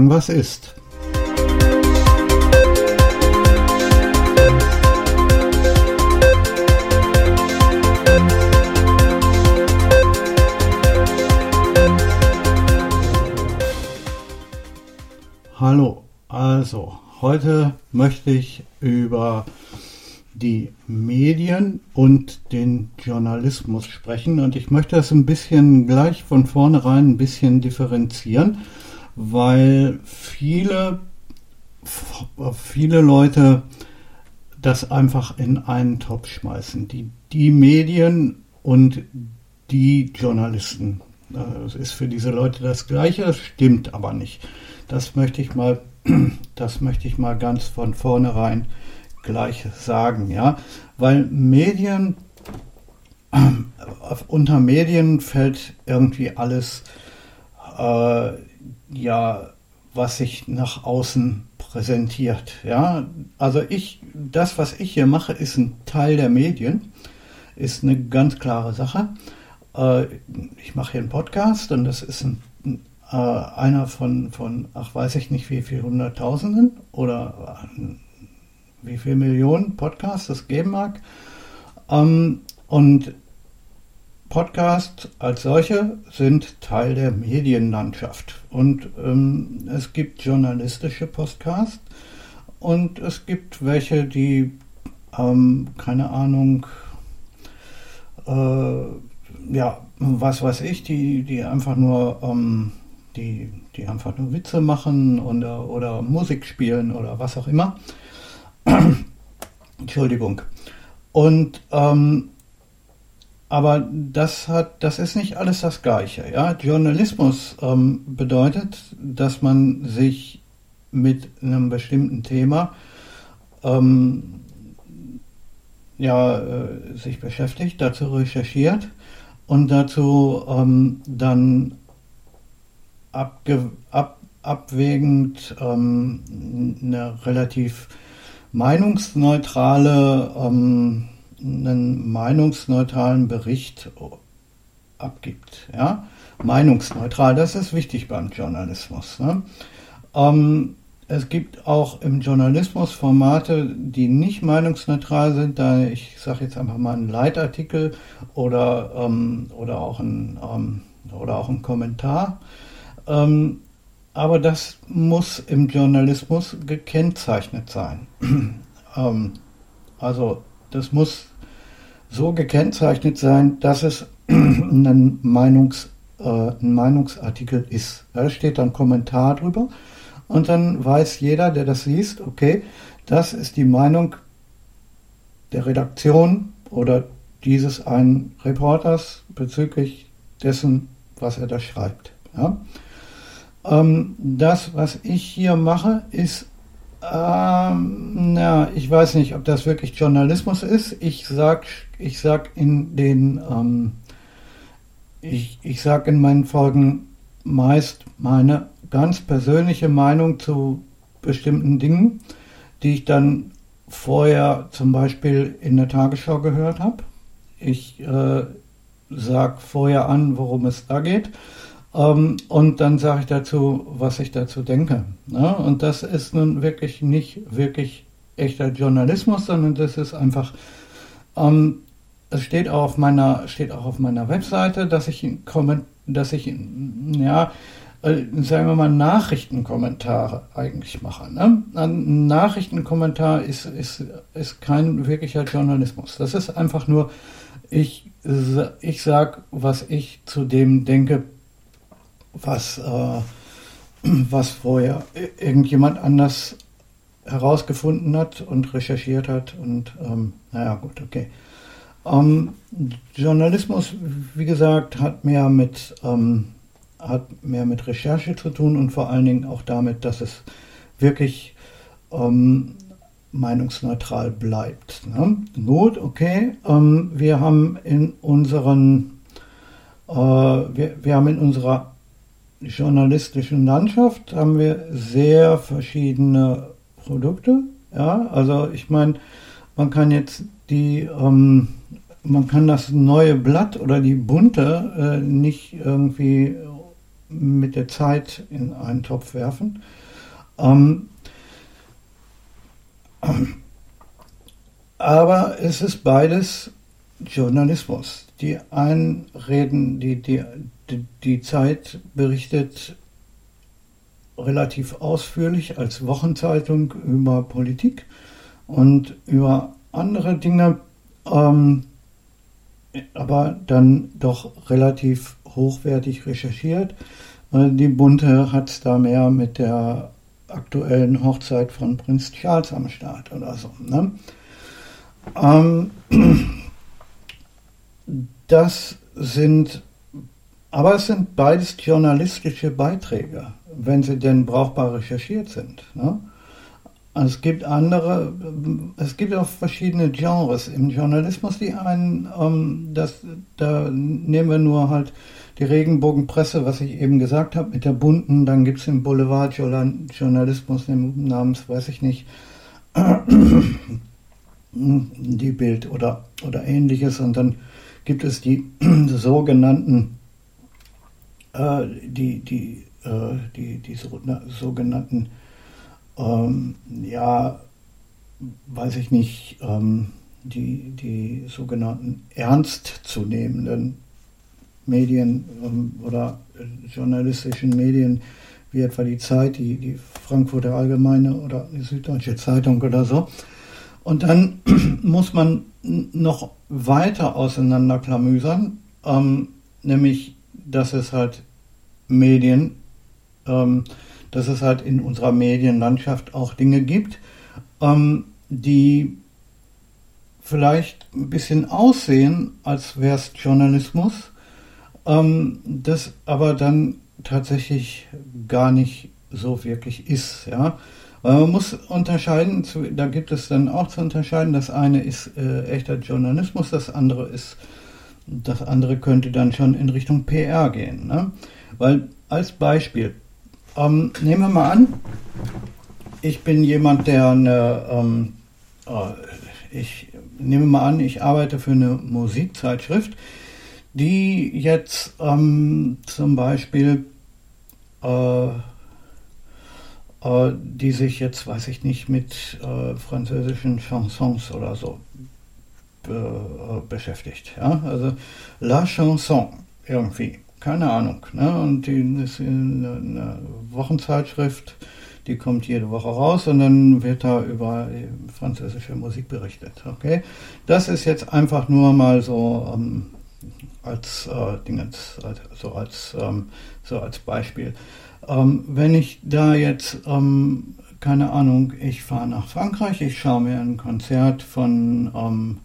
sagen, was ist. Hallo, also heute möchte ich über die Medien und den Journalismus sprechen und ich möchte das ein bisschen gleich von vornherein ein bisschen differenzieren, weil viele, viele Leute das einfach in einen Topf schmeißen. Die, die Medien und die Journalisten. Das ist für diese Leute das Gleiche, das stimmt aber nicht. Das möchte ich mal, das möchte ich mal ganz von vornherein gleich sagen, ja, weil Medien, äh, unter Medien fällt irgendwie alles, äh, ja, was sich nach außen präsentiert, ja, also ich, das, was ich hier mache, ist ein Teil der Medien, ist eine ganz klare Sache. Äh, ich mache hier einen Podcast und das ist ein äh, einer von, von, ach weiß ich nicht wie viel Hunderttausenden oder äh, wie viele Millionen Podcasts es geben mag. Ähm, und Podcasts als solche sind Teil der Medienlandschaft. Und ähm, es gibt journalistische Podcasts und es gibt welche, die, ähm, keine Ahnung, äh, ja, was weiß ich, die, die einfach nur, ähm, die, die einfach nur Witze machen oder, oder Musik spielen oder was auch immer. Entschuldigung. Und ähm, aber das hat, das ist nicht alles das Gleiche. Ja? Journalismus ähm, bedeutet, dass man sich mit einem bestimmten Thema ähm, ja, äh, sich beschäftigt, dazu recherchiert und dazu ähm, dann abge, ab, abwägend ähm, eine relativ meinungsneutrale, ähm, einen meinungsneutralen Bericht abgibt. Ja? Meinungsneutral, das ist wichtig beim Journalismus. Ne? Ähm, es gibt auch im Journalismus Formate, die nicht meinungsneutral sind. Da ich sage jetzt einfach mal einen Leitartikel oder, ähm, oder, auch, ein, ähm, oder auch ein Kommentar. Ähm, aber das muss im Journalismus gekennzeichnet sein. ähm, also das muss so gekennzeichnet sein, dass es ein, Meinungs, äh, ein Meinungsartikel ist. Da steht dann Kommentar drüber und dann weiß jeder, der das liest, okay, das ist die Meinung der Redaktion oder dieses einen Reporters bezüglich dessen, was er da schreibt. Ja? Ähm, das, was ich hier mache, ist, ähm, na, ich weiß nicht, ob das wirklich Journalismus ist. Ich sag, ich sag in den, ähm, ich, ich sag in meinen Folgen meist meine ganz persönliche Meinung zu bestimmten Dingen, die ich dann vorher zum Beispiel in der Tagesschau gehört habe. Ich äh, sage vorher an, worum es da geht ähm, und dann sage ich dazu, was ich dazu denke. Ne? Und das ist nun wirklich nicht wirklich echter Journalismus, sondern das ist einfach, ähm, es steht auch auf meiner, steht auch auf meiner Webseite, dass ich, dass ich, ja, äh, sagen wir mal, Nachrichtenkommentare eigentlich mache. Ne? Ein Nachrichtenkommentar ist, ist, ist kein wirklicher Journalismus. Das ist einfach nur, ich, ich sage, was ich zu dem denke, was, äh, was vorher irgendjemand anders herausgefunden hat und recherchiert hat. Und ähm, naja, gut, okay. Ähm, Journalismus, wie gesagt, hat mehr mit ähm, hat mehr mit Recherche zu tun und vor allen Dingen auch damit, dass es wirklich ähm, meinungsneutral bleibt. Ne? Gut, okay. Ähm, wir haben in unseren äh, wir, wir haben in unserer journalistischen Landschaft haben wir sehr verschiedene Produkte. Ja, also ich meine, man kann jetzt die, ähm, man kann das neue Blatt oder die bunte äh, nicht irgendwie mit der Zeit in einen Topf werfen. Ähm, aber es ist beides Journalismus. Die einen reden, die, die, die, die Zeit berichtet relativ ausführlich als Wochenzeitung über Politik und über andere Dinge, ähm, aber dann doch relativ hochwertig recherchiert. Äh, die Bunte hat es da mehr mit der aktuellen Hochzeit von Prinz Charles am Start oder so. Ne? Ähm, das sind, aber es sind beides journalistische Beiträge, wenn sie denn brauchbar recherchiert sind. Ne? Es gibt andere, es gibt auch verschiedene Genres im Journalismus, die einen, ähm, das, da nehmen wir nur halt die Regenbogenpresse, was ich eben gesagt habe, mit der bunten, dann gibt es den Boulevardjournalismus namens, weiß ich nicht, die Bild oder, oder ähnliches. Und dann gibt es die sogenannten, äh, die, die, äh, die, die so, na, sogenannten ähm, ja, weiß ich nicht, ähm, die, die sogenannten ernstzunehmenden Medien ähm, oder journalistischen Medien, wie etwa die Zeit, die, die Frankfurter Allgemeine oder die Süddeutsche Zeitung oder so. Und dann muss man noch weiter auseinanderklamüsern, ähm, nämlich, dass es halt Medien ähm, dass es halt in unserer Medienlandschaft auch Dinge gibt, ähm, die vielleicht ein bisschen aussehen, als wäre es Journalismus, ähm, das aber dann tatsächlich gar nicht so wirklich ist. Ja? Weil man muss unterscheiden, da gibt es dann auch zu unterscheiden, das eine ist äh, echter Journalismus, das andere ist, das andere könnte dann schon in Richtung PR gehen. Ne? Weil als Beispiel, ähm, nehmen wir mal an, ich bin jemand, der eine, ähm, äh, ich nehme mal an, ich arbeite für eine Musikzeitschrift, die jetzt ähm, zum Beispiel, äh, äh, die sich jetzt, weiß ich nicht, mit äh, französischen Chansons oder so äh, beschäftigt. Ja? Also La Chanson irgendwie keine Ahnung. Ne? Und die ist eine, eine Wochenzeitschrift, die kommt jede Woche raus und dann wird da über französische Musik berichtet. Okay, das ist jetzt einfach nur mal so ähm, als äh, Dingens, so als ähm, so als Beispiel. Ähm, wenn ich da jetzt ähm, keine Ahnung, ich fahre nach Frankreich, ich schaue mir ein Konzert von ähm,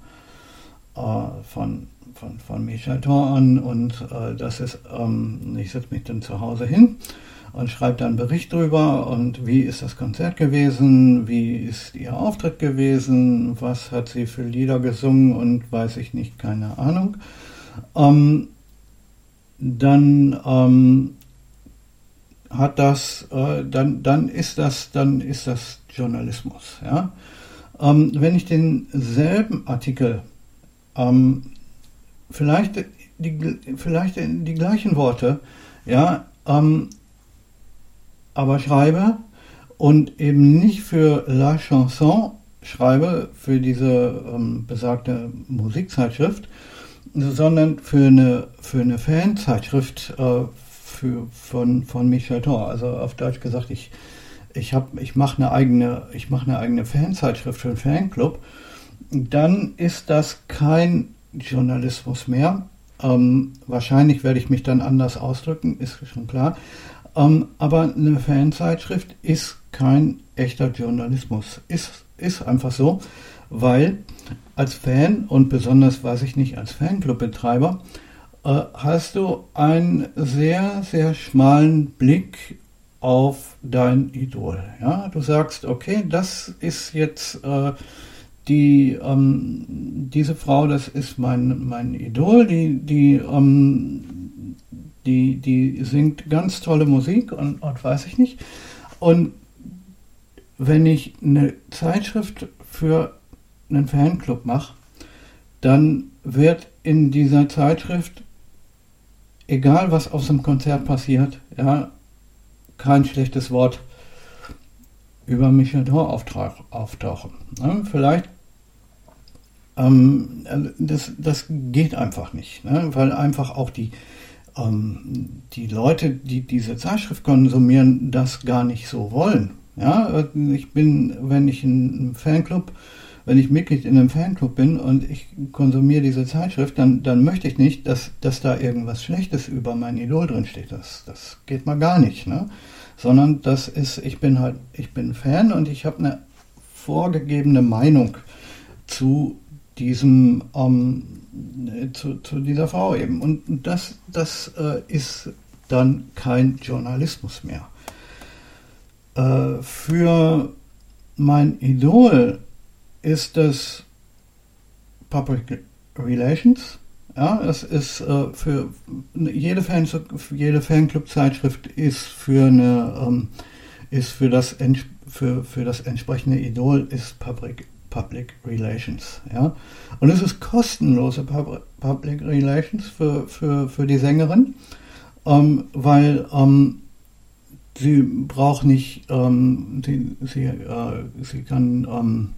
äh, von von, von Michel an und äh, das ist, ähm, ich setze mich dann zu Hause hin und schreibe dann einen Bericht drüber und wie ist das Konzert gewesen, wie ist ihr Auftritt gewesen, was hat sie für Lieder gesungen und weiß ich nicht, keine Ahnung. Ähm, dann ähm, hat das, äh, dann, dann ist das, dann ist das Journalismus. Ja? Ähm, wenn ich denselben Artikel ähm, vielleicht die, vielleicht die gleichen Worte, ja, ähm, aber schreibe und eben nicht für La Chanson schreibe, für diese ähm, besagte Musikzeitschrift, sondern für eine, für eine Fanzeitschrift äh, für, von, von Michel Thor. Also auf Deutsch gesagt, ich, ich, ich mache eine eigene, ich mache eine eigene Fanzeitschrift für einen Fanclub. Dann ist das kein Journalismus mehr. Ähm, wahrscheinlich werde ich mich dann anders ausdrücken, ist schon klar. Ähm, aber eine Fanzeitschrift ist kein echter Journalismus. Ist, ist einfach so, weil als Fan und besonders, weiß ich nicht, als Fanclubbetreiber, äh, hast du einen sehr, sehr schmalen Blick auf dein Idol. Ja? Du sagst, okay, das ist jetzt äh, die, ähm, diese Frau, das ist mein, mein Idol, die, die, ähm, die, die singt ganz tolle Musik und, und weiß ich nicht. Und wenn ich eine Zeitschrift für einen Fanclub mache, dann wird in dieser Zeitschrift egal was auf dem Konzert passiert, ja, kein schlechtes Wort über Michel Thor auftauchen. Ne? Vielleicht, ähm, das, das geht einfach nicht, ne? weil einfach auch die, ähm, die Leute, die diese Zeitschrift konsumieren, das gar nicht so wollen. Ja, ich bin, wenn ich einen Fanclub wenn ich Mitglied in einem Fanclub bin und ich konsumiere diese Zeitschrift, dann, dann möchte ich nicht, dass, dass da irgendwas Schlechtes über mein Idol drin steht. Das, das geht mal gar nicht, ne? Sondern das ist, ich bin halt, ich bin Fan und ich habe eine vorgegebene Meinung zu diesem, ähm, zu, zu dieser Frau eben. Und das, das äh, ist dann kein Journalismus mehr. Äh, für mein Idol ist das Public Relations. Ja, es ist äh, für jede, Fan, jede Fanclub-Zeitschrift ist für eine ähm, ist für das für, für das entsprechende Idol ist Public Public Relations. Ja, und es ist kostenlose Pub Public Relations für, für, für die Sängerin, ähm, weil ähm, sie braucht nicht, ähm, sie, sie, äh, sie kann ähm,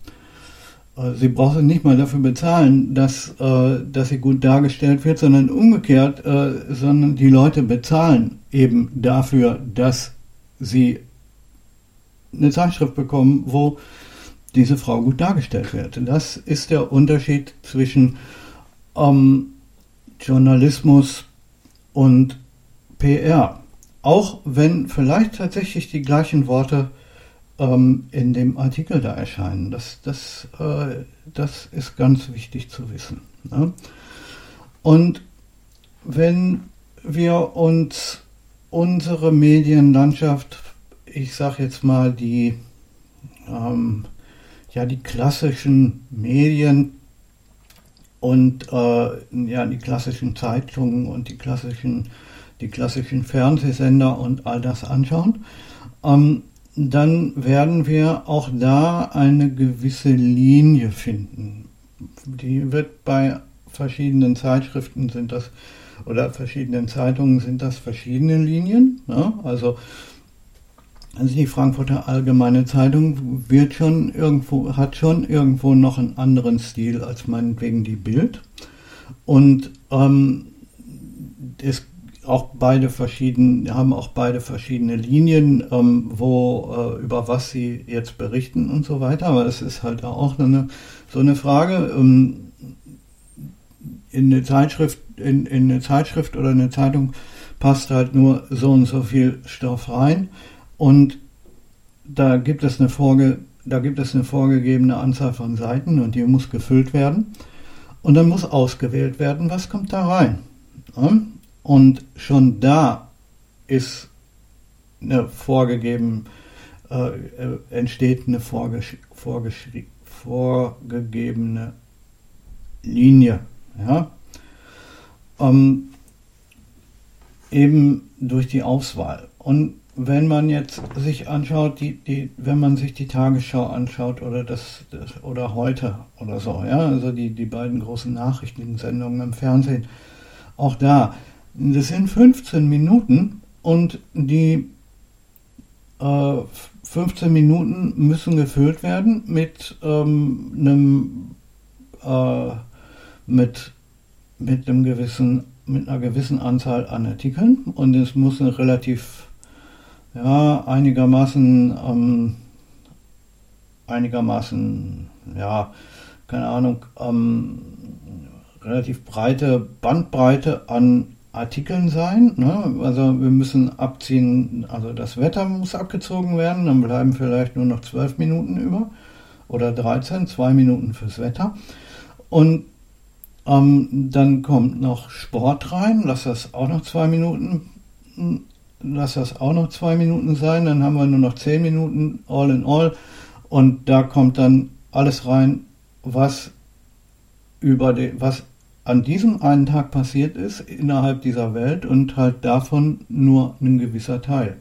äh, sie braucht nicht mal dafür bezahlen, dass, äh, dass sie gut dargestellt wird, sondern umgekehrt, äh, sondern die Leute bezahlen eben dafür, dass sie eine Zeitschrift bekommen, wo diese Frau gut dargestellt wird. Das ist der Unterschied zwischen ähm, Journalismus und PR. Auch wenn vielleicht tatsächlich die gleichen Worte ähm, in dem Artikel da erscheinen. Das, das, äh, das ist ganz wichtig zu wissen. Ne? Und wenn wir uns unsere Medienlandschaft, ich sage jetzt mal die, ähm, ja, die klassischen Medien und äh, ja, die klassischen Zeitungen und die klassischen, die klassischen Fernsehsender und all das anschauen, ähm, dann werden wir auch da eine gewisse Linie finden. Die wird bei verschiedenen Zeitschriften sind das oder verschiedenen Zeitungen sind das verschiedene Linien. Ne? Also, also die Frankfurter Allgemeine Zeitung wird schon irgendwo, hat schon irgendwo noch einen anderen Stil als meinetwegen die Bild. Und ähm, es auch beide verschieden, haben auch beide verschiedene Linien, ähm, wo äh, über was sie jetzt berichten und so weiter. Aber es ist halt auch eine, so eine Frage. Ähm, in eine Zeitschrift, in, in eine Zeitschrift oder eine Zeitung passt halt nur so und so viel Stoff rein und da gibt es eine Vorge da gibt es eine vorgegebene Anzahl von Seiten und die muss gefüllt werden und dann muss ausgewählt werden, was kommt da rein. Und schon da ist eine vorgegeben, äh entsteht eine vorgesch vorgegebene Linie. Ja? Ähm, eben durch die Auswahl. Und wenn man jetzt sich anschaut, die, die, wenn man sich die Tagesschau anschaut oder das, das oder heute oder so, ja, also die, die beiden großen Nachrichtensendungen im Fernsehen, auch da, das sind 15 Minuten und die äh, 15 Minuten müssen gefüllt werden mit ähm, einem äh, mit, mit einem gewissen mit einer gewissen Anzahl an Artikeln und es muss eine relativ ja einigermaßen ähm, einigermaßen ja keine Ahnung ähm, relativ breite Bandbreite an Artikeln sein. Ne? Also wir müssen abziehen, also das Wetter muss abgezogen werden, dann bleiben vielleicht nur noch zwölf Minuten über oder 13, zwei Minuten fürs Wetter. Und ähm, dann kommt noch Sport rein, lass das auch noch zwei Minuten, lass das auch noch zwei Minuten sein, dann haben wir nur noch zehn Minuten all in all und da kommt dann alles rein, was über die, was an diesem einen Tag passiert ist innerhalb dieser Welt und halt davon nur ein gewisser Teil.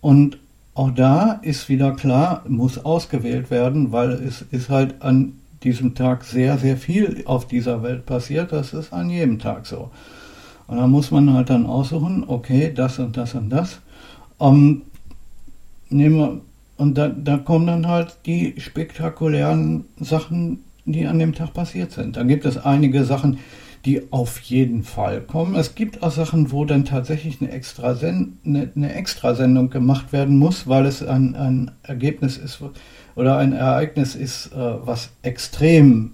Und auch da ist wieder klar, muss ausgewählt werden, weil es ist halt an diesem Tag sehr, sehr viel auf dieser Welt passiert. Das ist an jedem Tag so. Und da muss man halt dann aussuchen, okay, das und das und das. Ähm, nehmen wir, und da, da kommen dann halt die spektakulären Sachen, die an dem Tag passiert sind. Da gibt es einige Sachen, die auf jeden Fall kommen. Es gibt auch Sachen, wo dann tatsächlich eine, Extra eine, eine Extrasendung gemacht werden muss, weil es ein, ein Ergebnis ist oder ein Ereignis ist, äh, was extrem,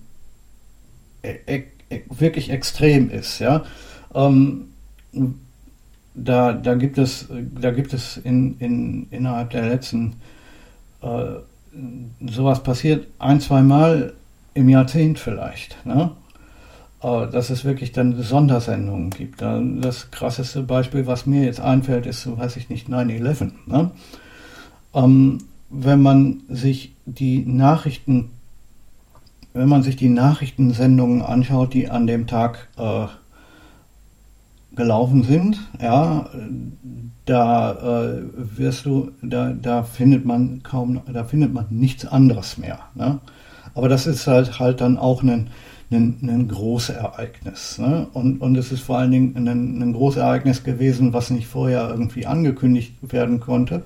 e, e, e wirklich extrem ist. Ja? Ähm, da, da gibt es, da gibt es in, in, innerhalb der letzten äh, sowas passiert ein, zwei Mal im Jahrzehnt vielleicht. Ne? Äh, dass es wirklich dann Sondersendungen gibt. Das krasseste Beispiel, was mir jetzt einfällt, ist, weiß ich nicht, 9-11. Ne? Ähm, wenn man sich die Nachrichten, wenn man sich die Nachrichtensendungen anschaut, die an dem Tag äh, gelaufen sind, ja, da äh, wirst du, da, da findet man kaum, da findet man nichts anderes mehr. Ne? Aber das ist halt halt dann auch ein, ein, ein Großereignis. Ne? Und, und es ist vor allen Dingen ein, ein Großereignis gewesen, was nicht vorher irgendwie angekündigt werden konnte.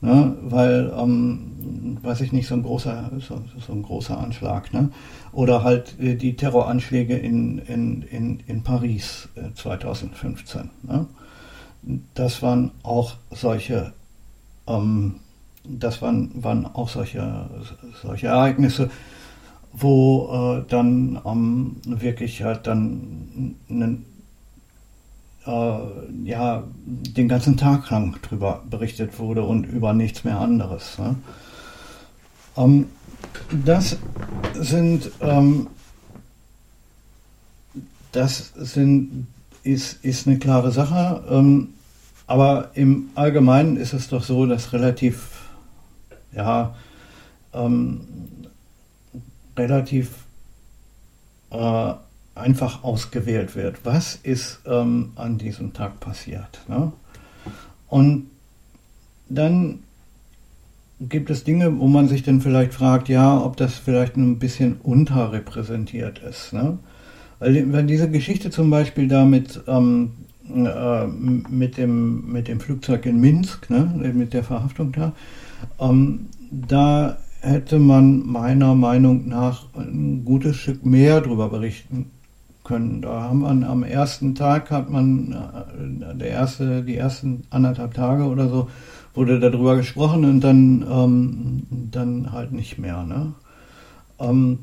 Ne? Weil, ähm, weiß ich nicht, so ein großer, so, so ein großer Anschlag. Ne? Oder halt äh, die Terroranschläge in, in, in, in Paris äh, 2015. Ne? Das waren auch solche, ähm, das waren, waren auch solche, solche Ereignisse, wo äh, dann ähm, wirklich halt dann äh, ja, den ganzen Tag lang drüber berichtet wurde und über nichts mehr anderes. Ne? Ähm, das sind, ähm, das sind, ist, ist eine klare Sache. Ähm, aber im Allgemeinen ist es doch so, dass relativ, ja, ähm, relativ äh, einfach ausgewählt wird. Was ist ähm, an diesem Tag passiert? Ne? Und dann gibt es Dinge, wo man sich dann vielleicht fragt, ja, ob das vielleicht ein bisschen unterrepräsentiert ist. Ne? Weil diese Geschichte zum Beispiel da mit, ähm, äh, mit, dem, mit dem Flugzeug in Minsk, ne, mit der Verhaftung da, ähm, da hätte man meiner Meinung nach ein gutes Stück mehr darüber berichten können. Da haben wir am ersten Tag hat man äh, der erste, die ersten anderthalb Tage oder so wurde darüber gesprochen und dann ähm, dann halt nicht mehr. Ne? Ähm,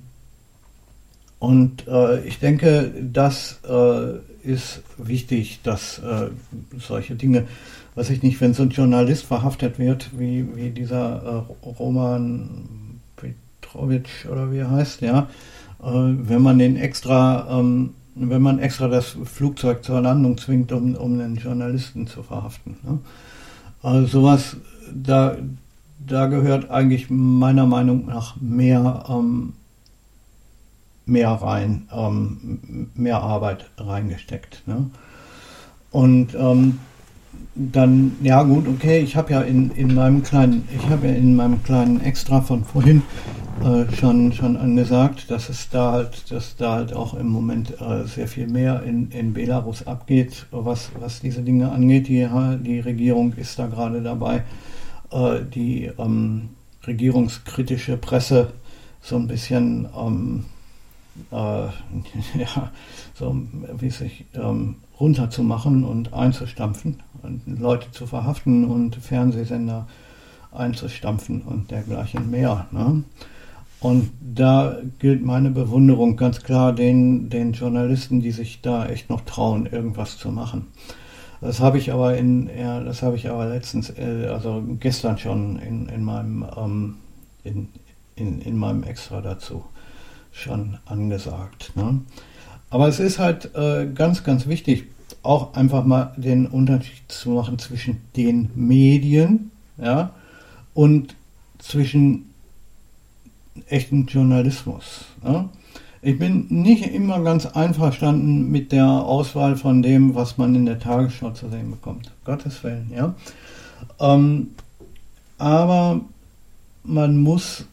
und äh, ich denke, das äh, ist wichtig, dass äh, solche Dinge weiß ich nicht, wenn so ein Journalist verhaftet wird, wie, wie dieser äh, Roman Petrovic oder wie er heißt, ja, wenn man den extra, ähm, wenn man extra das Flugzeug zur Landung zwingt, um, um einen Journalisten zu verhaften. Ne? Also sowas, da, da gehört eigentlich meiner Meinung nach mehr, ähm, mehr rein, ähm, mehr Arbeit reingesteckt. Ne? Und ähm, dann, ja gut, okay, ich habe ja in, in meinem kleinen, ich habe ja in meinem kleinen Extra von vorhin äh, schon, schon angesagt, dass es da halt, dass da halt auch im Moment äh, sehr viel mehr in, in Belarus abgeht, was, was diese Dinge angeht. Die, die Regierung ist da gerade dabei, äh, die ähm, regierungskritische Presse so ein bisschen ähm, äh, ja, so wie sich ähm, runterzumachen und einzustampfen und Leute zu verhaften und Fernsehsender einzustampfen und dergleichen mehr. Ne? Und da gilt meine Bewunderung ganz klar den, den Journalisten, die sich da echt noch trauen, irgendwas zu machen. Das habe ich aber in, ja, das habe ich aber letztens, äh, also gestern schon in, in meinem, ähm, in, in, in meinem Extra dazu schon angesagt. Ne? Aber es ist halt äh, ganz, ganz wichtig, auch einfach mal den Unterschied zu machen zwischen den Medien ja, und zwischen echten Journalismus. Ja. Ich bin nicht immer ganz einverstanden mit der Auswahl von dem, was man in der Tagesschau zu sehen bekommt. Gottes Willen, ja. Ähm, aber man muss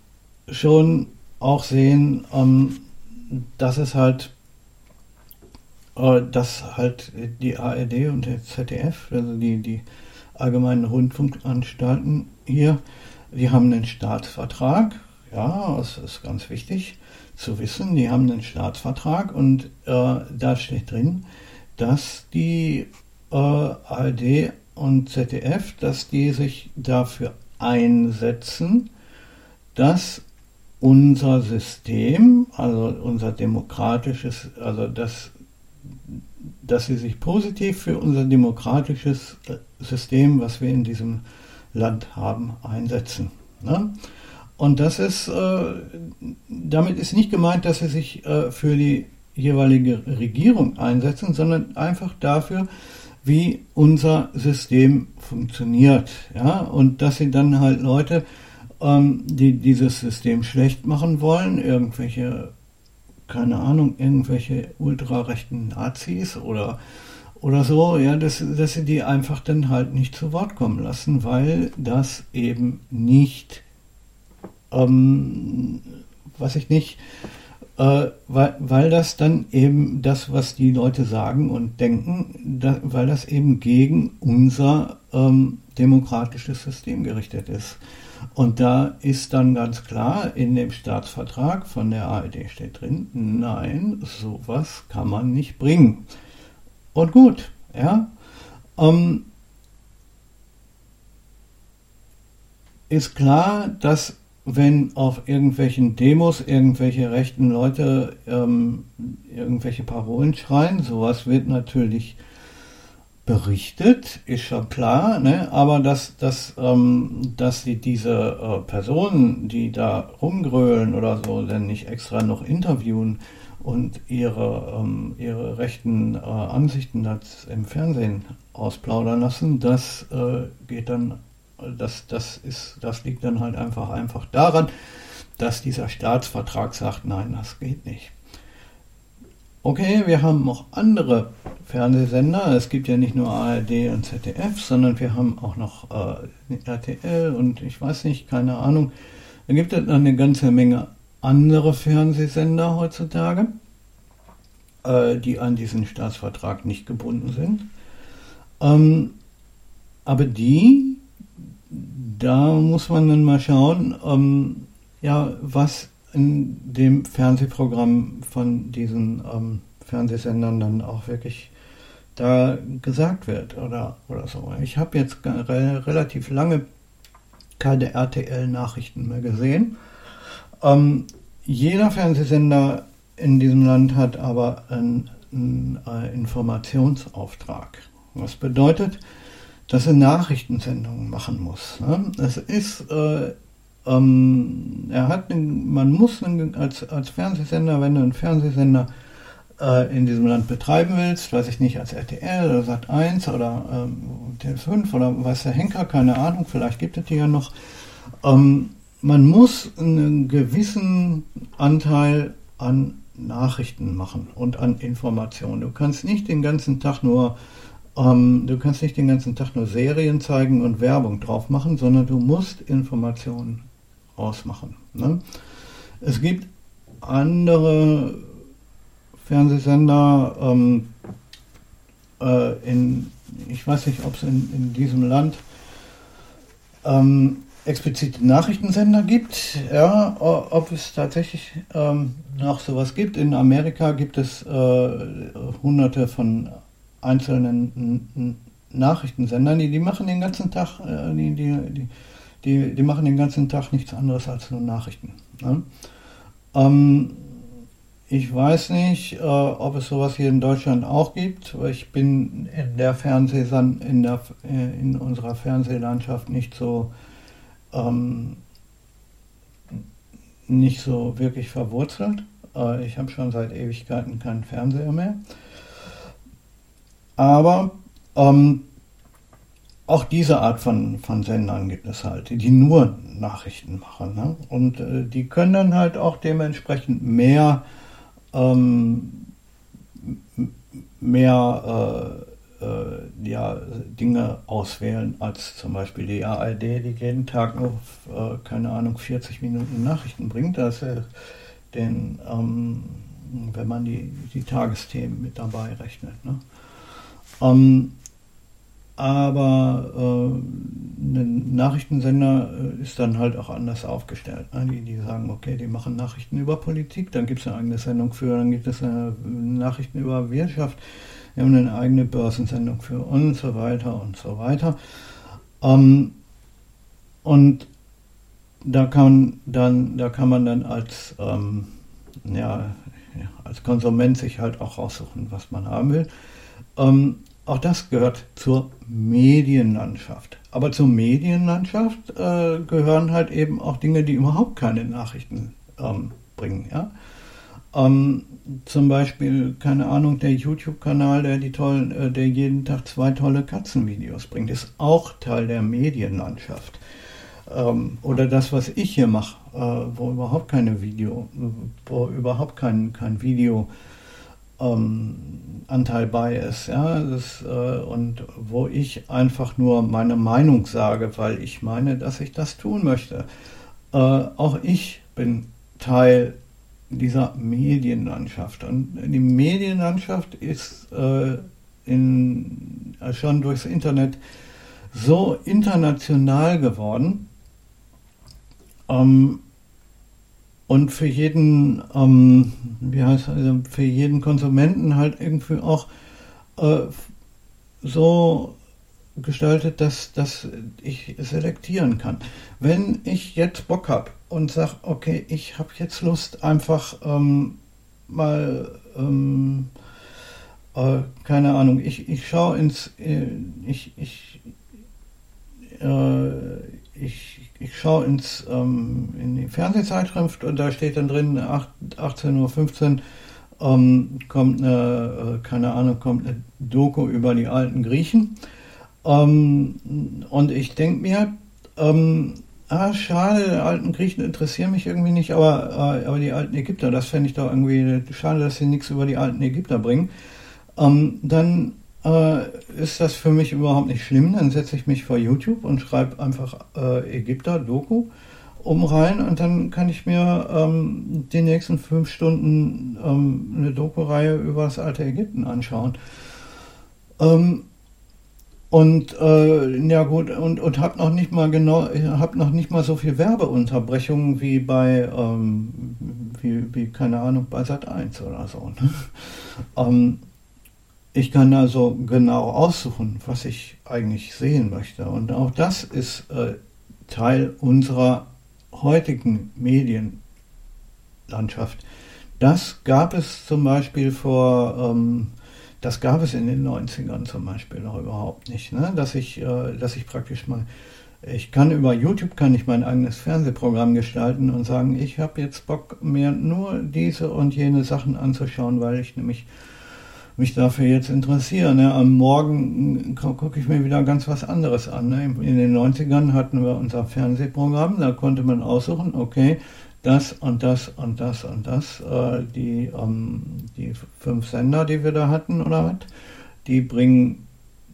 schon auch sehen, ähm, dass es halt äh, dass halt die ARD und der ZDF, also die, die allgemeinen Rundfunkanstalten hier, die haben einen Staatsvertrag. Ja, das ist ganz wichtig zu wissen. Die haben einen Staatsvertrag und äh, da steht drin, dass die äh, ARD und ZDF, dass die sich dafür einsetzen, dass unser System, also unser demokratisches, also das, dass sie sich positiv für unser demokratisches System, was wir in diesem Land haben, einsetzen. Ne? Und das ist, äh, damit ist nicht gemeint, dass sie sich äh, für die jeweilige Regierung einsetzen, sondern einfach dafür, wie unser System funktioniert. Ja? Und dass sie dann halt Leute, ähm, die dieses System schlecht machen wollen, irgendwelche, keine Ahnung, irgendwelche ultrarechten Nazis oder oder so, ja, dass, dass sie die einfach dann halt nicht zu Wort kommen lassen, weil das eben nicht, ähm, was ich nicht, äh, weil, weil das dann eben das, was die Leute sagen und denken, da, weil das eben gegen unser ähm, demokratisches System gerichtet ist. Und da ist dann ganz klar, in dem Staatsvertrag von der ARD steht drin, nein, sowas kann man nicht bringen. Und gut, ja. Ähm, ist klar, dass wenn auf irgendwelchen Demos irgendwelche rechten Leute ähm, irgendwelche Parolen schreien, sowas wird natürlich berichtet, ist schon klar, ne? aber dass, dass, ähm, dass sie diese äh, Personen, die da rumgrölen oder so, denn nicht extra noch interviewen und ihre, ähm, ihre rechten äh, Ansichten das im Fernsehen ausplaudern lassen, das äh, geht dann, das, das, ist, das liegt dann halt einfach, einfach daran, dass dieser Staatsvertrag sagt, nein, das geht nicht. Okay, wir haben auch andere Fernsehsender. Es gibt ja nicht nur ARD und ZDF, sondern wir haben auch noch äh, RTL und ich weiß nicht, keine Ahnung. Da gibt es eine ganze Menge andere Fernsehsender heutzutage, äh, die an diesen Staatsvertrag nicht gebunden sind. Ähm, aber die, da muss man dann mal schauen, ähm, ja, was in dem Fernsehprogramm von diesen ähm, Fernsehsendern dann auch wirklich da gesagt wird oder, oder so. Ich habe jetzt re relativ lange keine RTL-Nachrichten mehr gesehen. Ähm, jeder Fernsehsender in diesem Land hat aber einen, einen äh, Informationsauftrag. Was bedeutet, dass er Nachrichtensendungen machen muss. Ne? Es ist äh, ähm, er hat, man muss als, als Fernsehsender, wenn du einen Fernsehsender äh, in diesem Land betreiben willst, weiß ich nicht, als RTL oder Sat1 oder ähm, TV5 oder weiß der Henker, keine Ahnung, vielleicht gibt es die ja noch. Ähm, man muss einen gewissen Anteil an Nachrichten machen und an Informationen. Du kannst nicht den ganzen Tag nur ähm, du kannst nicht den ganzen Tag nur Serien zeigen und Werbung drauf machen, sondern du musst Informationen ausmachen. Ne? Es gibt andere Fernsehsender ähm, äh, in, ich weiß nicht, ob es in, in diesem Land ähm, explizite Nachrichtensender gibt, ja, ob es tatsächlich ähm, noch sowas gibt. In Amerika gibt es äh, hunderte von einzelnen Nachrichtensendern, die, die machen den ganzen Tag, äh, die, die, die die, machen den ganzen Tag nichts anderes als nur Nachrichten. Ne? Ähm, ich weiß nicht, äh, ob es sowas hier in Deutschland auch gibt. Ich bin in der Fernsehsan in, der, äh, in unserer Fernsehlandschaft nicht so ähm, nicht so wirklich verwurzelt. Ich habe schon seit Ewigkeiten keinen Fernseher mehr. Aber ähm, auch diese Art von, von Sendern gibt es halt, die nur Nachrichten machen. Ne? Und äh, die können dann halt auch dementsprechend mehr, ähm, mehr äh, äh, ja, Dinge auswählen als zum Beispiel die ARD, die jeden Tag nur, äh, keine Ahnung, 40 Minuten Nachrichten bringt. Das den, ähm, wenn man die, die Tagesthemen mit dabei rechnet. Ne? Ähm, aber äh, ein Nachrichtensender äh, ist dann halt auch anders aufgestellt. Ne? Die, die sagen, okay, die machen Nachrichten über Politik, dann gibt es eine eigene Sendung für, dann gibt es Nachrichten über Wirtschaft, wir haben eine eigene Börsensendung für und so weiter und so weiter. Ähm, und da kann dann, da kann man dann als ähm, ja, als Konsument sich halt auch raussuchen, was man haben will. Ähm, auch das gehört zur Medienlandschaft. Aber zur Medienlandschaft äh, gehören halt eben auch Dinge, die überhaupt keine Nachrichten ähm, bringen. Ja? Ähm, zum Beispiel, keine Ahnung, der YouTube-Kanal, der äh, der jeden Tag zwei tolle Katzenvideos bringt, ist auch Teil der Medienlandschaft. Ähm, oder das, was ich hier mache, äh, wo überhaupt keine Video, wo überhaupt kein, kein Video ähm, Anteil bei ist, ja, das, äh, und wo ich einfach nur meine Meinung sage, weil ich meine, dass ich das tun möchte. Äh, auch ich bin Teil dieser Medienlandschaft. Und die Medienlandschaft ist äh, in, schon durchs Internet so international geworden ähm, und für jeden, ähm, wie heißt also für jeden Konsumenten halt irgendwie auch äh, so gestaltet, dass, dass ich selektieren kann. Wenn ich jetzt Bock habe und sage, okay, ich habe jetzt Lust, einfach ähm, mal, ähm, äh, keine Ahnung, ich, ich schaue ins, äh, ich, ich, äh, ich, ich schaue ins, ähm, in die Fernsehzeitschrift und da steht dann drin, 18.15 Uhr ähm, kommt eine, äh, keine Ahnung, kommt eine Doku über die alten Griechen. Ähm, und ich denke mir, ähm, ah, schade, die alten Griechen interessieren mich irgendwie nicht, aber, äh, aber die alten Ägypter, das fände ich doch irgendwie schade, dass sie nichts über die alten Ägypter bringen. Ähm, dann äh, ist das für mich überhaupt nicht schlimm. Dann setze ich mich vor YouTube und schreibe einfach äh, Ägypter-Doku um rein und dann kann ich mir ähm, die nächsten fünf Stunden ähm, eine Doku-Reihe über das alte Ägypten anschauen. Ähm, und äh, ja gut, und, und habe noch nicht mal genau, habe noch nicht mal so viel Werbeunterbrechungen wie bei, ähm, wie, wie, keine Ahnung, bei Sat 1 oder so. Ne? ähm, ich kann also genau aussuchen, was ich eigentlich sehen möchte. Und auch das ist äh, Teil unserer heutigen Medienlandschaft. Das gab es zum Beispiel vor ähm, das gab es in den 90ern zum Beispiel noch überhaupt nicht, ne? dass, ich, äh, dass ich praktisch mal, ich kann über YouTube kann ich mein eigenes Fernsehprogramm gestalten und sagen, ich habe jetzt Bock, mir nur diese und jene Sachen anzuschauen, weil ich nämlich mich dafür jetzt interessiere. Ne? Am Morgen gucke ich mir wieder ganz was anderes an. Ne? In den 90ern hatten wir unser Fernsehprogramm, da konnte man aussuchen, okay, das und das und das und das, äh, die, ähm, die fünf Sender, die wir da hatten oder was, die bringen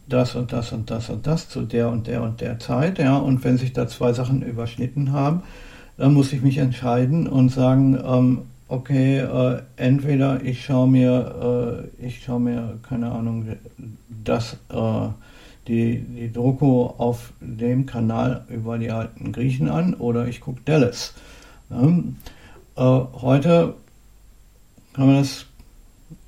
das und das und das und das zu der und der und der Zeit, ja, und wenn sich da zwei Sachen überschnitten haben, dann muss ich mich entscheiden und sagen, ähm, okay, äh, entweder ich schaue mir, äh, ich schaue mir, keine Ahnung, das, äh, die, die Doku auf dem Kanal über die alten Griechen an oder ich gucke Dallas. Ähm, äh, heute kann man das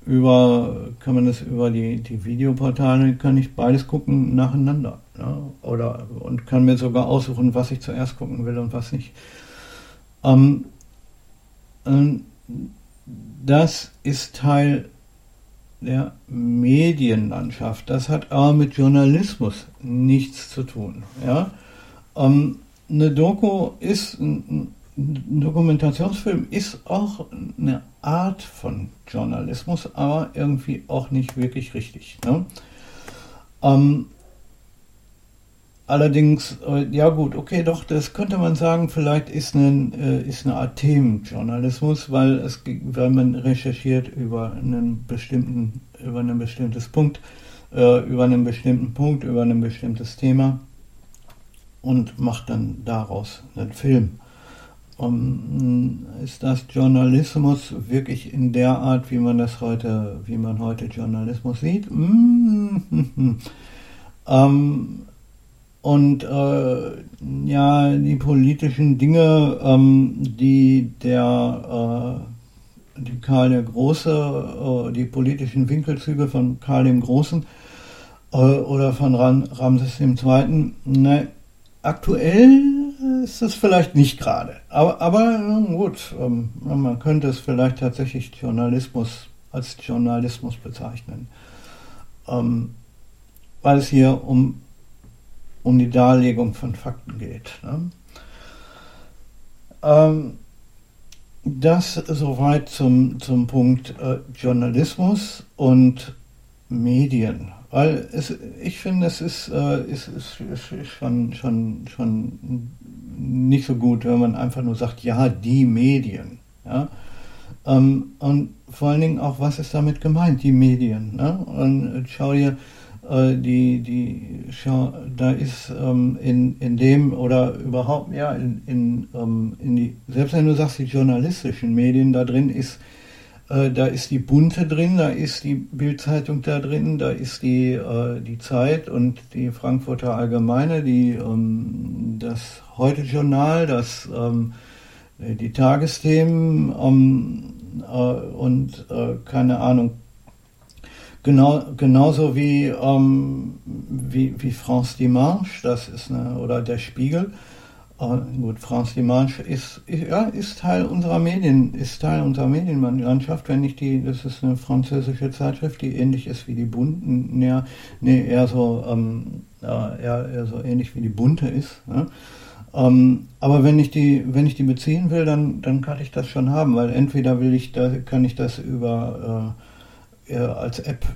über, kann man das über die, die Videoportale, kann ich beides gucken nacheinander. Ja? Oder, und kann mir sogar aussuchen, was ich zuerst gucken will und was nicht. Ähm, ähm, das ist Teil der Medienlandschaft. Das hat aber mit Journalismus nichts zu tun. Ja? Ähm, eine Doku ist ein, Dokumentationsfilm ist auch eine Art von Journalismus, aber irgendwie auch nicht wirklich richtig. Ne? Ähm, allerdings, äh, ja gut, okay, doch, das könnte man sagen, vielleicht ist eine, äh, ist eine Art Themenjournalismus, weil, es, weil man recherchiert über einen bestimmten, über ein bestimmtes Punkt, äh, über einen bestimmten Punkt, über ein bestimmtes Thema und macht dann daraus einen Film um, ist das Journalismus wirklich in der Art, wie man das heute, wie man heute Journalismus sieht? Mm -hmm. ähm, und äh, ja, die politischen Dinge, ähm, die der äh, die Karl der Große, äh, die politischen Winkelzüge von Karl dem Großen äh, oder von Ram Ramses II. Ne, aktuell ist es vielleicht nicht gerade. Aber, aber gut, ähm, man könnte es vielleicht tatsächlich Journalismus als Journalismus bezeichnen. Ähm, weil es hier um um die Darlegung von Fakten geht. Ne? Ähm, das soweit zum, zum Punkt äh, Journalismus und Medien. Weil es, ich finde, es ist, äh, ist, ist, ist, schon, schon, schon nicht so gut, wenn man einfach nur sagt, ja, die Medien. Ja? Ähm, und vor allen Dingen auch, was ist damit gemeint, die Medien. Ne? Und schau dir äh, die, die, da ist ähm, in, in dem oder überhaupt, ja, in, in, ähm, in die, selbst wenn du sagst, die journalistischen Medien, da drin ist, äh, da ist die Bunte drin, da ist die Bildzeitung da drin, da ist die, äh, die Zeit und die Frankfurter Allgemeine, die, ähm, das Heute-Journal, das, ähm, die Tagesthemen ähm, äh, und äh, keine Ahnung, Genau, genauso wie, ähm, wie, wie France Dimanche, das ist eine, oder der Spiegel. Äh, gut, France Dimanche ist, ja, ist Teil unserer Medien, ist Teil unserer Medienlandschaft, wenn nicht die, das ist eine französische Zeitschrift, die ähnlich ist wie die Bunte, nee, nee, eher so, ähm, eher, eher so ähnlich wie die Bunte ist. Ne? Ähm, aber wenn ich die, wenn ich die beziehen will, dann, dann kann ich das schon haben, weil entweder will ich, da kann ich das über äh, äh, als App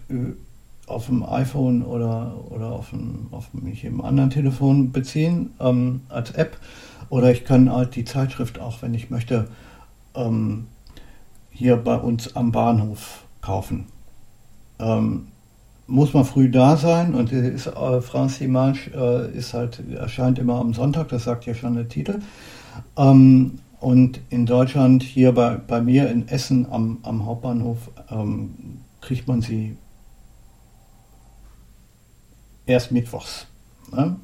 auf dem iPhone oder, oder auf, dem, auf jedem anderen Telefon beziehen ähm, als App. Oder ich kann halt die Zeitschrift auch, wenn ich möchte, ähm, hier bei uns am Bahnhof kaufen. Ähm, muss man früh da sein und ist, äh, France Dimanche äh, ist halt, erscheint immer am Sonntag, das sagt ja schon der Titel. Ähm, und in Deutschland, hier bei, bei mir in Essen am, am Hauptbahnhof, ähm, kriegt man sie erst mittwochs. Ne?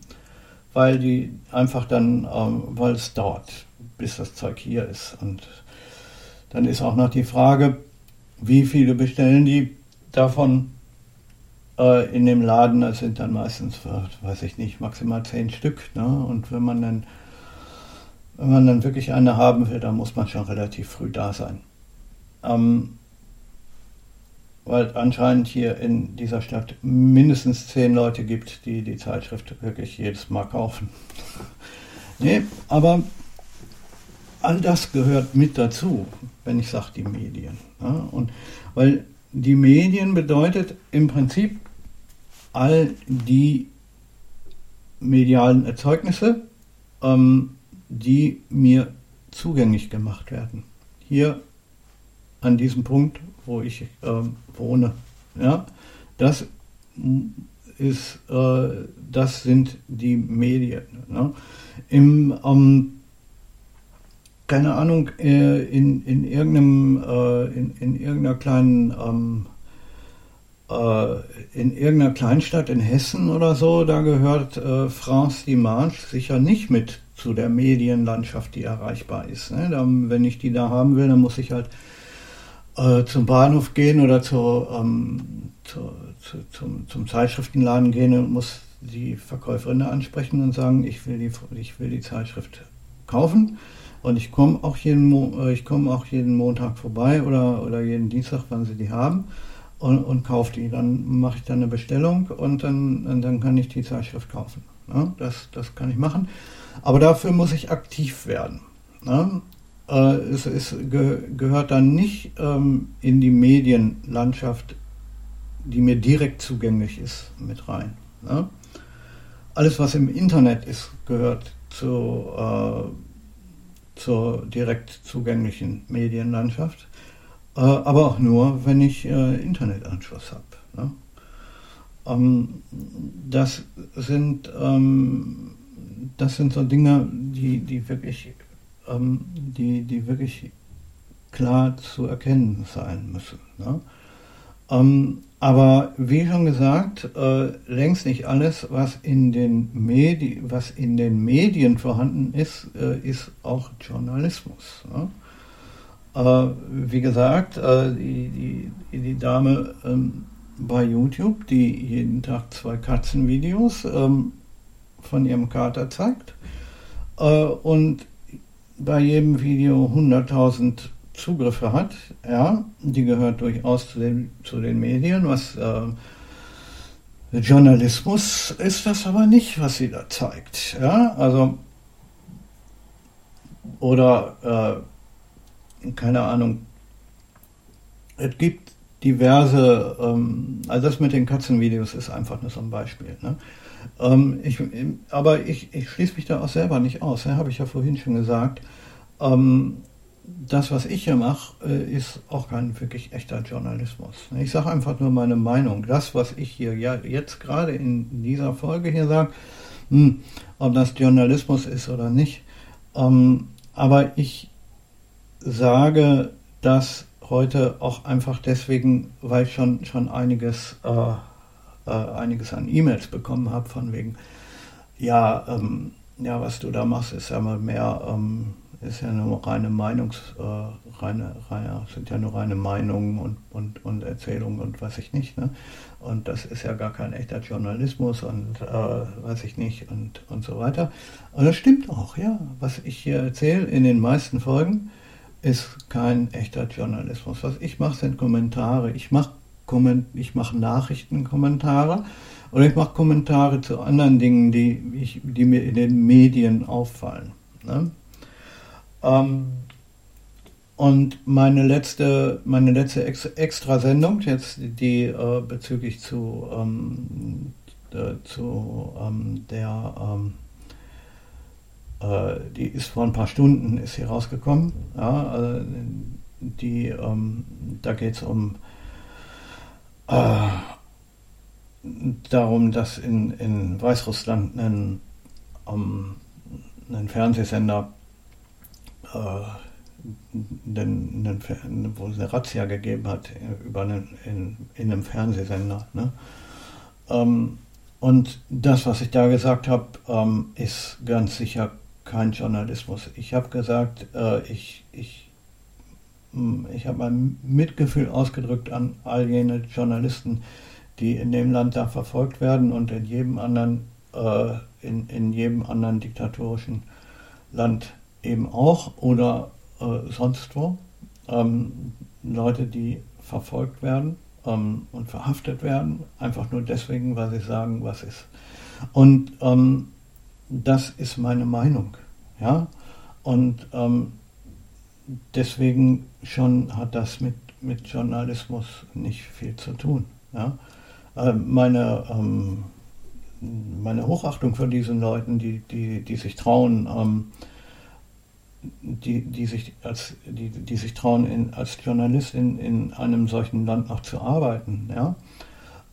Weil die einfach dann, ähm, weil es dauert, bis das Zeug hier ist. Und dann ist auch noch die Frage, wie viele bestellen die davon äh, in dem Laden? Das sind dann meistens, weiß ich nicht, maximal zehn Stück. Ne? Und wenn man dann wenn man dann wirklich eine haben will, dann muss man schon relativ früh da sein. Ähm, weil anscheinend hier in dieser Stadt mindestens zehn Leute gibt, die die Zeitschrift wirklich jedes Mal kaufen. nee, aber all das gehört mit dazu, wenn ich sage die Medien. Ja? Und weil die Medien bedeutet im Prinzip all die medialen Erzeugnisse, ähm, die mir zugänglich gemacht werden. Hier an diesem Punkt, wo ich ähm, wohne. Ja, das ist, äh, das sind die Medien. Ne? Im, ähm, keine Ahnung, äh, in, in, irgendeinem, äh, in, in irgendeiner kleinen ähm, äh, in irgendeiner Kleinstadt in Hessen oder so, da gehört äh, France Dimanche sicher nicht mit zu der Medienlandschaft, die erreichbar ist. Ne? Dann, wenn ich die da haben will, dann muss ich halt äh, zum Bahnhof gehen oder zu, ähm, zu, zu, zum, zum Zeitschriftenladen gehen und muss die Verkäuferin ansprechen und sagen, ich will die, ich will die Zeitschrift kaufen. Und ich komme auch, jeden äh, komm auch jeden Montag vorbei oder, oder jeden Dienstag, wann sie die haben, und, und kaufe die. Dann mache ich dann eine Bestellung und dann, und dann kann ich die Zeitschrift kaufen. Ja, das, das kann ich machen. Aber dafür muss ich aktiv werden. Ja, äh, es, es ge gehört dann nicht ähm, in die Medienlandschaft, die mir direkt zugänglich ist, mit rein. Ne? Alles, was im Internet ist, gehört zu, äh, zur direkt zugänglichen Medienlandschaft. Äh, aber auch nur, wenn ich äh, Internetanschluss habe. Ne? Ähm, das, sind, ähm, das sind so Dinge, die, die wirklich ähm, die, die wirklich klar zu erkennen sein müssen. Ne? Ähm, aber wie schon gesagt, äh, längst nicht alles, was in den Medi was in den Medien vorhanden ist, äh, ist auch Journalismus. Ne? Äh, wie gesagt, äh, die, die, die Dame ähm, bei YouTube, die jeden Tag zwei Katzenvideos ähm, von ihrem Kater zeigt äh, und bei jedem Video 100.000 Zugriffe hat, ja, die gehört durchaus zu den, zu den Medien, was äh, Journalismus ist das aber nicht, was sie da zeigt, ja, also oder äh, keine Ahnung, es gibt diverse, ähm, also das mit den Katzenvideos ist einfach nur so ein Beispiel. Ne? Ähm, ich, aber ich, ich schließe mich da auch selber nicht aus, ja, habe ich ja vorhin schon gesagt. Ähm, das, was ich hier mache, äh, ist auch kein wirklich echter Journalismus. Ich sage einfach nur meine Meinung. Das, was ich hier ja jetzt gerade in dieser Folge hier sage, hm, ob das Journalismus ist oder nicht. Ähm, aber ich sage das heute auch einfach deswegen, weil schon, schon einiges, äh, äh, einiges an E-Mails bekommen habe, von wegen, ja, ähm, ja, was du da machst, ist ja mal mehr ähm, ist ja nur reine Meinungs, äh, reine, reine, sind ja nur reine Meinungen und, und, und Erzählungen und weiß ich nicht. Ne? Und das ist ja gar kein echter Journalismus und äh, weiß ich nicht und, und so weiter. Und das stimmt auch, ja. Was ich hier erzähle in den meisten Folgen ist kein echter Journalismus. Was ich mache, sind Kommentare. Ich mache ich mache Nachrichtenkommentare oder ich mache Kommentare zu anderen Dingen, die, ich, die mir in den Medien auffallen. Ne? Ähm, und meine letzte, meine letzte Ex Extrasendung, jetzt die äh, bezüglich zu, ähm, äh, zu ähm, der, ähm, äh, die ist vor ein paar Stunden, ist hier rausgekommen. Ja, äh, die, ähm, da geht es um äh, darum, dass in, in Weißrussland ein, um, ein Fernsehsender äh, den, den, wo es eine Razzia gegeben hat über einen, in, in einem Fernsehsender. Ne? Ähm, und das, was ich da gesagt habe, ähm, ist ganz sicher kein Journalismus. Ich habe gesagt, äh, ich, ich, ich habe mein Mitgefühl ausgedrückt an all jene Journalisten, die in dem Land da verfolgt werden und in jedem anderen, äh, in, in jedem anderen diktatorischen Land eben auch oder äh, sonst wo. Ähm, Leute, die verfolgt werden ähm, und verhaftet werden, einfach nur deswegen, weil sie sagen, was ist. Und ähm, das ist meine Meinung. Ja? Und ähm, deswegen schon hat das mit, mit Journalismus nicht viel zu tun. Ja? Äh, meine, ähm, meine Hochachtung für diesen Leuten, die, die, die sich trauen, ähm, die, die, sich, als, die, die sich trauen, in, als Journalist in, in einem solchen Land noch zu arbeiten. Ja?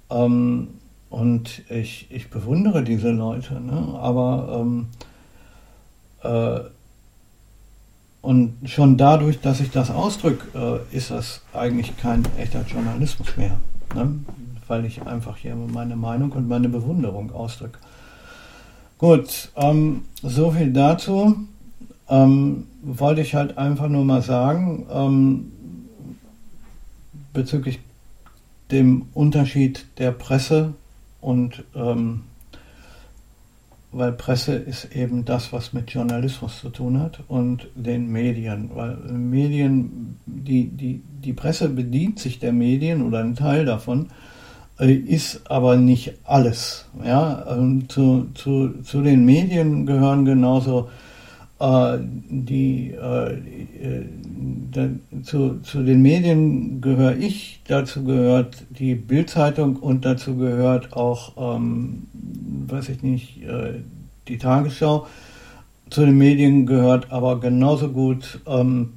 Ähm, und ich, ich bewundere diese Leute, ne? aber ähm, äh, und schon dadurch, dass ich das ausdrücke, äh, ist das eigentlich kein echter Journalismus mehr, ne? weil ich einfach hier meine Meinung und meine Bewunderung ausdrücke. Gut, ähm, so viel dazu ähm, wollte ich halt einfach nur mal sagen, ähm, bezüglich dem Unterschied der Presse und ähm, weil Presse ist eben das, was mit Journalismus zu tun hat und den Medien, weil Medien, die, die, die Presse bedient sich der Medien oder ein Teil davon, äh, ist aber nicht alles. Ja? Zu, zu, zu den Medien gehören genauso die, äh, äh, zu, zu den Medien gehöre ich, dazu gehört die Bildzeitung und dazu gehört auch, ähm, weiß ich nicht, äh, die Tagesschau. Zu den Medien gehört aber genauso gut ähm,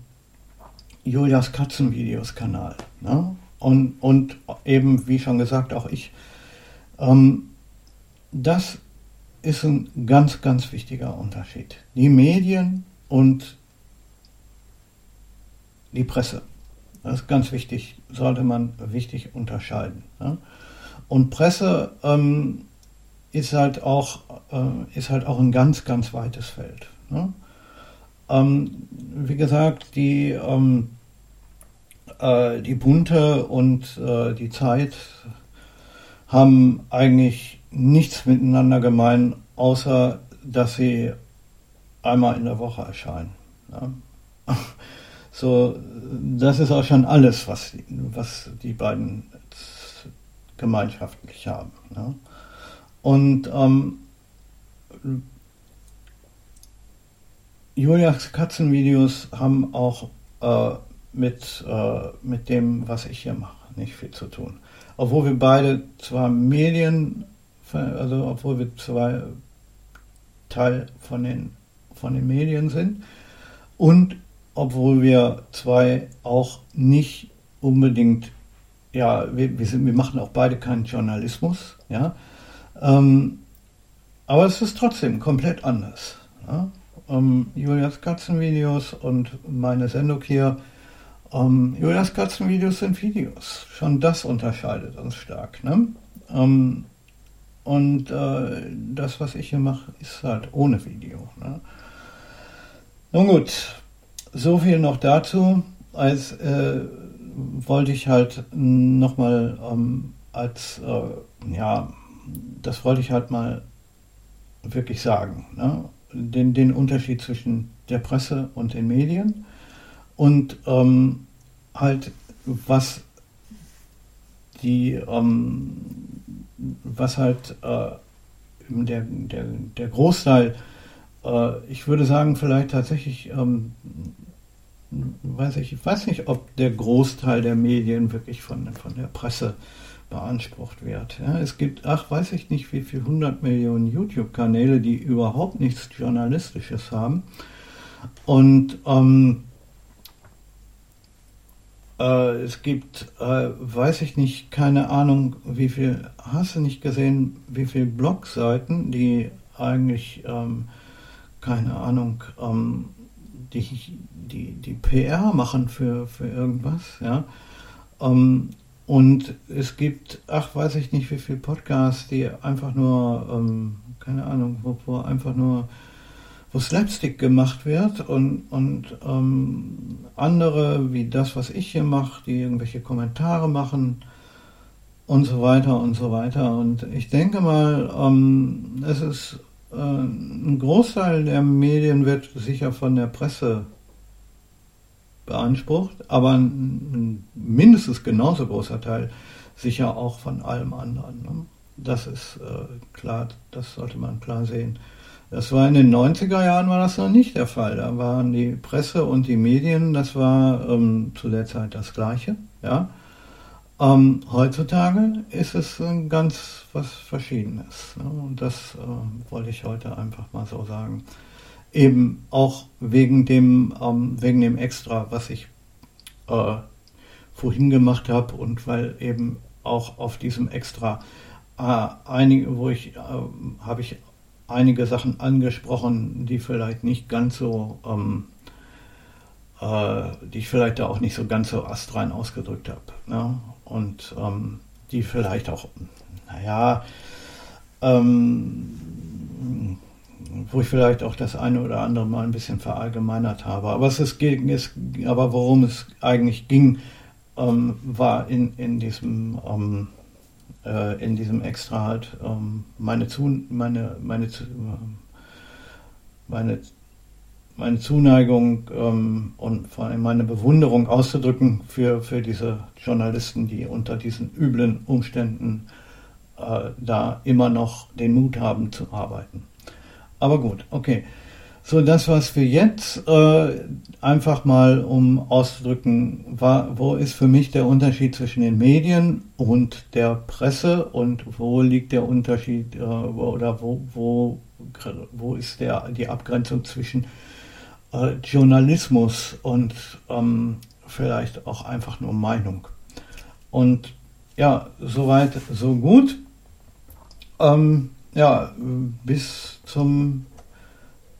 Julias Katzenvideos-Kanal. Ne? Und, und eben, wie schon gesagt, auch ich. Ähm, das ist ein ganz, ganz wichtiger Unterschied. Die Medien und die Presse. Das ist ganz wichtig, sollte man wichtig unterscheiden. Ja? Und Presse ähm, ist halt auch äh, ist halt auch ein ganz ganz weites Feld. Ne? Ähm, wie gesagt, die ähm, äh, die Bunte und äh, die Zeit haben eigentlich nichts miteinander gemein, außer dass sie einmal in der Woche erscheinen. Ja? So, das ist auch schon alles, was, was die beiden gemeinschaftlich haben. Ja? Und ähm, Julias Katzenvideos haben auch äh, mit, äh, mit dem, was ich hier mache, nicht viel zu tun. Obwohl wir beide zwar Medien, also obwohl wir zwei Teil von den, von den Medien sind und obwohl wir zwei auch nicht unbedingt, ja, wir, wir, sind, wir machen auch beide keinen Journalismus, ja, ähm, aber es ist trotzdem komplett anders. Ja? Ähm, Julias Katzenvideos und meine Sendung hier, ähm, Julias Katzenvideos sind Videos. Schon das unterscheidet uns stark. Ne? Und äh, das, was ich hier mache, ist halt ohne Video. Ne? Nun gut, so viel noch dazu. Als äh, wollte ich halt nochmal ähm, als, äh, ja, das wollte ich halt mal wirklich sagen. Ne? Den, den Unterschied zwischen der Presse und den Medien und ähm, halt was die, ähm, was halt äh, der, der, der Großteil äh, ich würde sagen, vielleicht tatsächlich, ähm, weiß ich, ich weiß nicht, ob der Großteil der Medien wirklich von, von der Presse beansprucht wird. Ja, es gibt, ach, weiß ich nicht, wie viel 100 Millionen YouTube-Kanäle, die überhaupt nichts Journalistisches haben. Und ähm, äh, es gibt, äh, weiß ich nicht, keine Ahnung, wie viel, hast du nicht gesehen, wie viele Blogseiten, die eigentlich ähm, keine Ahnung, ähm, die, die, die PR machen für, für irgendwas, ja. Ähm, und es gibt, ach, weiß ich nicht, wie viele Podcasts, die einfach nur, ähm, keine Ahnung, wo, wo, einfach nur, wo Slapstick gemacht wird und, und ähm, andere, wie das, was ich hier mache, die irgendwelche Kommentare machen und so weiter und so weiter. Und ich denke mal, ähm, es ist äh, ein Großteil der Medien wird sicher von der Presse beansprucht, aber ein mindestens genauso großer Teil sicher auch von allem anderen. Ne? Das ist äh, klar, das sollte man klar sehen. Das war in den 90er Jahren war das noch nicht der Fall. Da waren die Presse und die Medien, das war ähm, zu der Zeit das Gleiche. Ja? Ähm, heutzutage ist es ganz was Verschiedenes. Ne? Und das äh, wollte ich heute einfach mal so sagen. Eben auch wegen dem, ähm, wegen dem Extra, was ich äh, vorhin gemacht habe und weil eben auch auf diesem Extra äh, einige, wo ich, äh, habe ich einige Sachen angesprochen, die vielleicht nicht ganz so ähm, äh, die ich vielleicht da auch nicht so ganz so astrein ausgedrückt habe. Ne? Und ähm, die vielleicht auch, naja, ähm, wo ich vielleicht auch das eine oder andere mal ein bisschen verallgemeinert habe. Aber es ist, aber worum es eigentlich ging, ähm, war in, in diesem ähm, äh, in diesem Extra halt ähm, meine, Zu, meine, meine, meine meine Zuneigung ähm, und vor allem meine Bewunderung auszudrücken für, für diese Journalisten, die unter diesen üblen Umständen äh, da immer noch den Mut haben zu arbeiten. Aber gut, okay. So, das was wir jetzt äh, einfach mal, um auszudrücken, war, wo ist für mich der Unterschied zwischen den Medien und der Presse und wo liegt der Unterschied äh, oder wo, wo, wo ist der, die Abgrenzung zwischen äh, Journalismus und ähm, vielleicht auch einfach nur Meinung. Und ja, soweit, so gut. Ähm, ja, bis zum,